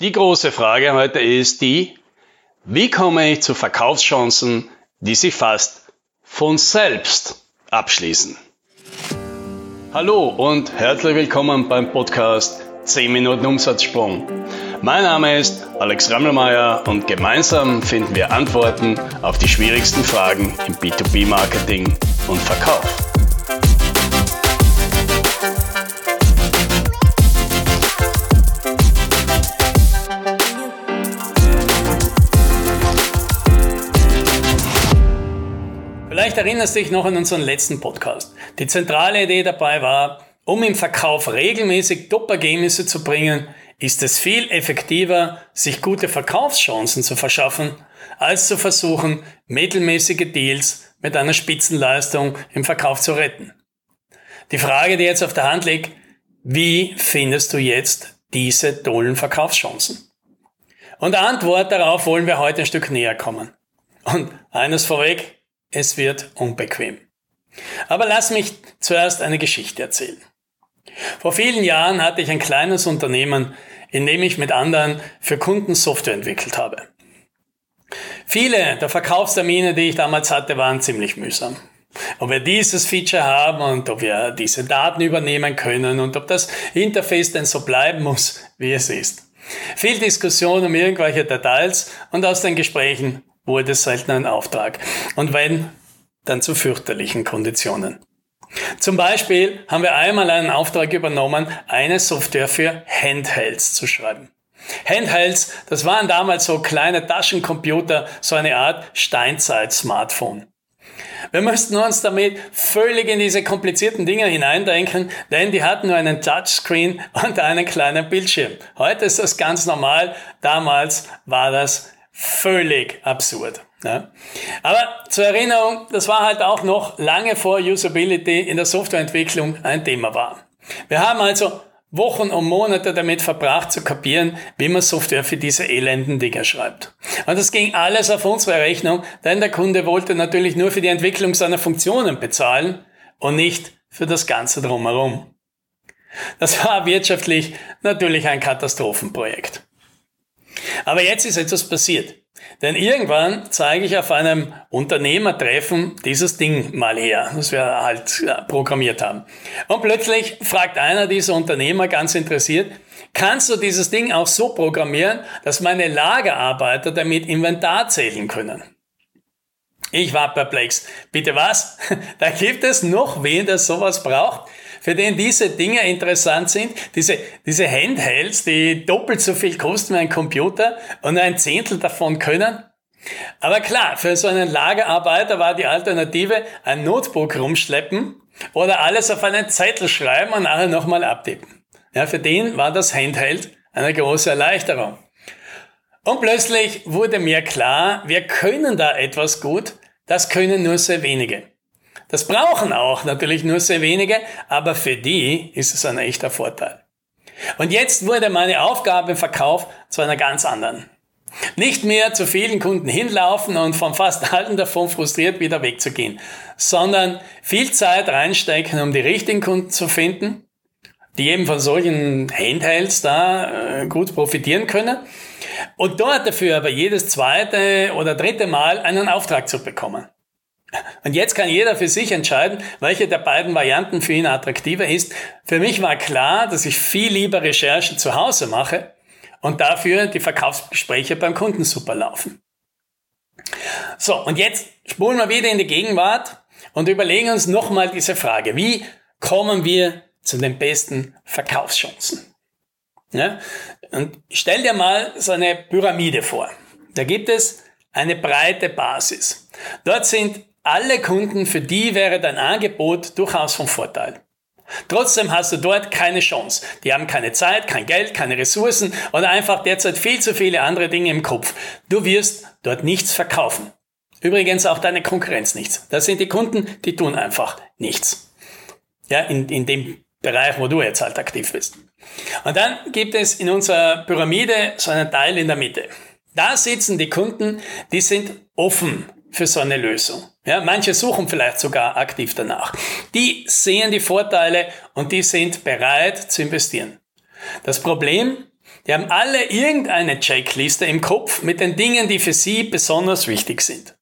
Die große Frage heute ist die, wie komme ich zu Verkaufschancen, die sich fast von selbst abschließen? Hallo und herzlich willkommen beim Podcast 10 Minuten Umsatzsprung. Mein Name ist Alex Rammelmeier und gemeinsam finden wir Antworten auf die schwierigsten Fragen im B2B-Marketing und Verkauf. Vielleicht erinnerst du dich noch an unseren letzten Podcast. Die zentrale Idee dabei war, um im Verkauf regelmäßig Top-Ergebnisse zu bringen, ist es viel effektiver, sich gute Verkaufschancen zu verschaffen, als zu versuchen, mittelmäßige Deals mit einer Spitzenleistung im Verkauf zu retten. Die Frage, die jetzt auf der Hand liegt, wie findest du jetzt diese tollen Verkaufschancen? Und Antwort darauf wollen wir heute ein Stück näher kommen. Und eines vorweg, es wird unbequem. Aber lass mich zuerst eine Geschichte erzählen. Vor vielen Jahren hatte ich ein kleines Unternehmen, in dem ich mit anderen für Kunden Software entwickelt habe. Viele der Verkaufstermine, die ich damals hatte, waren ziemlich mühsam. Ob wir dieses Feature haben und ob wir diese Daten übernehmen können und ob das Interface denn so bleiben muss, wie es ist. Viel Diskussion um irgendwelche Details und aus den Gesprächen wurde selten ein Auftrag. Und wenn, dann zu fürchterlichen Konditionen. Zum Beispiel haben wir einmal einen Auftrag übernommen, eine Software für Handhelds zu schreiben. Handhelds, das waren damals so kleine Taschencomputer, so eine Art Steinzeit-Smartphone. Wir müssten uns damit völlig in diese komplizierten Dinge hineindenken, denn die hatten nur einen Touchscreen und einen kleinen Bildschirm. Heute ist das ganz normal, damals war das völlig absurd. Ja. Aber zur Erinnerung, das war halt auch noch lange vor Usability in der Softwareentwicklung ein Thema war. Wir haben also Wochen und Monate damit verbracht zu kapieren, wie man Software für diese elenden Dinger schreibt. Und das ging alles auf unsere Rechnung, denn der Kunde wollte natürlich nur für die Entwicklung seiner Funktionen bezahlen und nicht für das Ganze drumherum. Das war wirtschaftlich natürlich ein Katastrophenprojekt. Aber jetzt ist etwas passiert. Denn irgendwann zeige ich auf einem Unternehmertreffen dieses Ding mal her, das wir halt programmiert haben. Und plötzlich fragt einer dieser Unternehmer ganz interessiert, kannst du dieses Ding auch so programmieren, dass meine Lagerarbeiter damit Inventar zählen können? Ich war perplex. Bitte was? Da gibt es noch wen, der sowas braucht? Für den diese Dinge interessant sind, diese, diese Handhelds, die doppelt so viel kosten wie ein Computer und ein Zehntel davon können. Aber klar, für so einen Lagerarbeiter war die Alternative ein Notebook rumschleppen oder alles auf einen Zettel schreiben und nachher nochmal abtippen. Ja, für den war das Handheld eine große Erleichterung. Und plötzlich wurde mir klar, wir können da etwas gut, das können nur sehr wenige. Das brauchen auch natürlich nur sehr wenige, aber für die ist es ein echter Vorteil. Und jetzt wurde meine Aufgabe im Verkauf zu einer ganz anderen. Nicht mehr zu vielen Kunden hinlaufen und von fast allen davon frustriert wieder wegzugehen, sondern viel Zeit reinstecken, um die richtigen Kunden zu finden, die eben von solchen Handhelds da äh, gut profitieren können und dort dafür aber jedes zweite oder dritte Mal einen Auftrag zu bekommen. Und jetzt kann jeder für sich entscheiden, welche der beiden Varianten für ihn attraktiver ist. Für mich war klar, dass ich viel lieber Recherche zu Hause mache und dafür die Verkaufsgespräche beim Kunden super laufen. So, und jetzt spulen wir wieder in die Gegenwart und überlegen uns nochmal diese Frage. Wie kommen wir zu den besten Verkaufschancen? Ja? Und stell dir mal so eine Pyramide vor. Da gibt es eine breite Basis. Dort sind alle Kunden, für die wäre dein Angebot durchaus von Vorteil. Trotzdem hast du dort keine Chance. Die haben keine Zeit, kein Geld, keine Ressourcen oder einfach derzeit viel zu viele andere Dinge im Kopf. Du wirst dort nichts verkaufen. Übrigens auch deine Konkurrenz nichts. Das sind die Kunden, die tun einfach nichts. Ja, in, in dem Bereich, wo du jetzt halt aktiv bist. Und dann gibt es in unserer Pyramide so einen Teil in der Mitte. Da sitzen die Kunden, die sind offen für so eine Lösung. Ja, manche suchen vielleicht sogar aktiv danach. Die sehen die Vorteile und die sind bereit zu investieren. Das Problem, Die haben alle irgendeine Checkliste im Kopf mit den Dingen, die für sie besonders wichtig sind.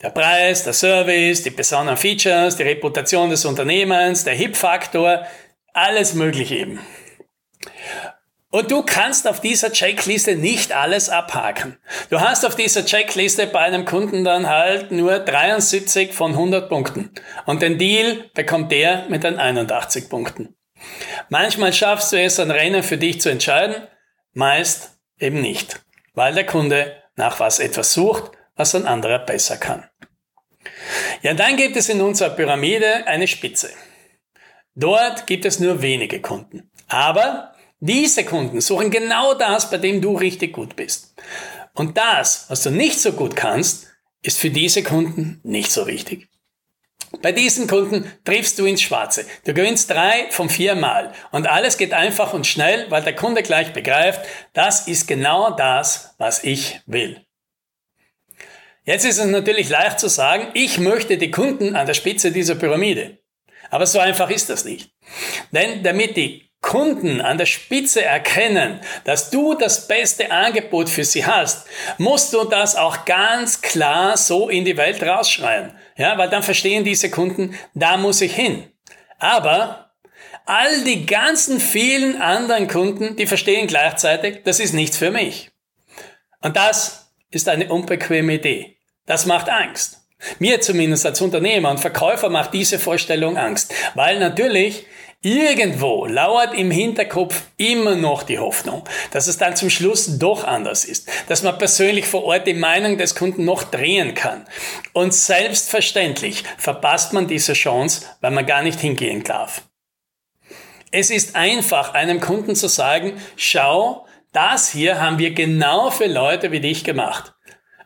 Der Preis, der Service, die besonderen Features, die Reputation des Unternehmens, der Hip-Faktor, alles mögliche eben. Und du kannst auf dieser Checkliste nicht alles abhaken. Du hast auf dieser Checkliste bei einem Kunden dann halt nur 73 von 100 Punkten. Und den Deal bekommt der mit den 81 Punkten. Manchmal schaffst du es, ein Rennen für dich zu entscheiden, meist eben nicht, weil der Kunde nach was etwas sucht, was ein anderer besser kann. Ja, dann gibt es in unserer Pyramide eine Spitze. Dort gibt es nur wenige Kunden. Aber diese Kunden suchen genau das, bei dem du richtig gut bist. Und das, was du nicht so gut kannst, ist für diese Kunden nicht so wichtig. Bei diesen Kunden triffst du ins Schwarze. Du gewinnst drei von vier Mal. Und alles geht einfach und schnell, weil der Kunde gleich begreift, das ist genau das, was ich will. Jetzt ist es natürlich leicht zu sagen, ich möchte die Kunden an der Spitze dieser Pyramide. Aber so einfach ist das nicht. Denn damit die Kunden an der Spitze erkennen, dass du das beste Angebot für sie hast, musst du das auch ganz klar so in die Welt rausschreien. Ja, weil dann verstehen diese Kunden, da muss ich hin. Aber all die ganzen vielen anderen Kunden, die verstehen gleichzeitig, das ist nichts für mich. Und das ist eine unbequeme Idee. Das macht Angst. Mir zumindest als Unternehmer und Verkäufer macht diese Vorstellung Angst, weil natürlich Irgendwo lauert im Hinterkopf immer noch die Hoffnung, dass es dann zum Schluss doch anders ist, dass man persönlich vor Ort die Meinung des Kunden noch drehen kann. Und selbstverständlich verpasst man diese Chance, weil man gar nicht hingehen darf. Es ist einfach, einem Kunden zu sagen, schau, das hier haben wir genau für Leute wie dich gemacht.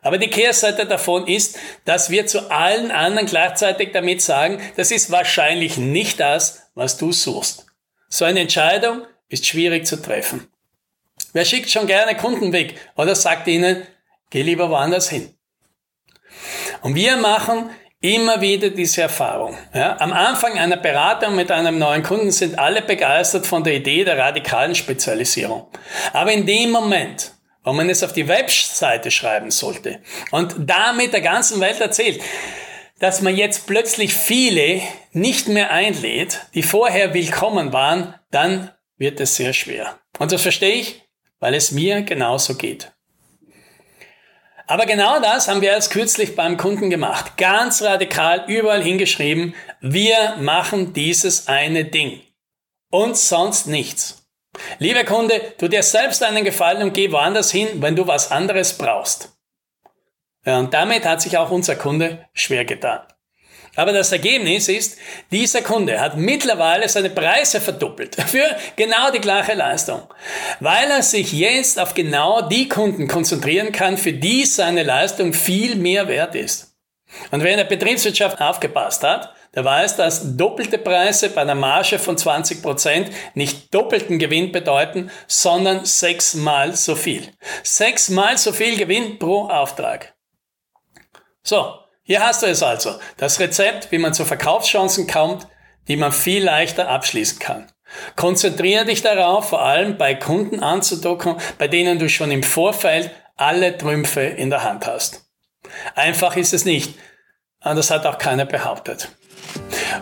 Aber die Kehrseite davon ist, dass wir zu allen anderen gleichzeitig damit sagen, das ist wahrscheinlich nicht das, was du suchst. So eine Entscheidung ist schwierig zu treffen. Wer schickt schon gerne Kunden weg oder sagt ihnen, geh lieber woanders hin? Und wir machen immer wieder diese Erfahrung. Ja, am Anfang einer Beratung mit einem neuen Kunden sind alle begeistert von der Idee der radikalen Spezialisierung. Aber in dem Moment, wo man es auf die Webseite schreiben sollte und damit der ganzen Welt erzählt, dass man jetzt plötzlich viele nicht mehr einlädt, die vorher willkommen waren, dann wird es sehr schwer. Und das verstehe ich, weil es mir genauso geht. Aber genau das haben wir erst kürzlich beim Kunden gemacht. Ganz radikal überall hingeschrieben, wir machen dieses eine Ding. Und sonst nichts. Lieber Kunde, tu dir selbst einen Gefallen und geh woanders hin, wenn du was anderes brauchst. Ja, und damit hat sich auch unser Kunde schwer getan. Aber das Ergebnis ist, dieser Kunde hat mittlerweile seine Preise verdoppelt für genau die gleiche Leistung, weil er sich jetzt auf genau die Kunden konzentrieren kann, für die seine Leistung viel mehr wert ist. Und wer in der Betriebswirtschaft aufgepasst hat, der weiß, dass doppelte Preise bei einer Marge von 20 Prozent nicht doppelten Gewinn bedeuten, sondern sechsmal so viel. Sechsmal so viel Gewinn pro Auftrag. So, hier hast du es also. Das Rezept, wie man zu Verkaufschancen kommt, die man viel leichter abschließen kann. Konzentriere dich darauf, vor allem bei Kunden anzudocken, bei denen du schon im Vorfeld alle Trümpfe in der Hand hast. Einfach ist es nicht. Und das hat auch keiner behauptet.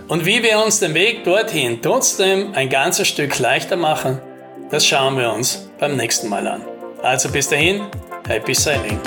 Und wie wir uns den Weg dorthin trotzdem ein ganzes Stück leichter machen, das schauen wir uns beim nächsten Mal an. Also bis dahin, happy sailing.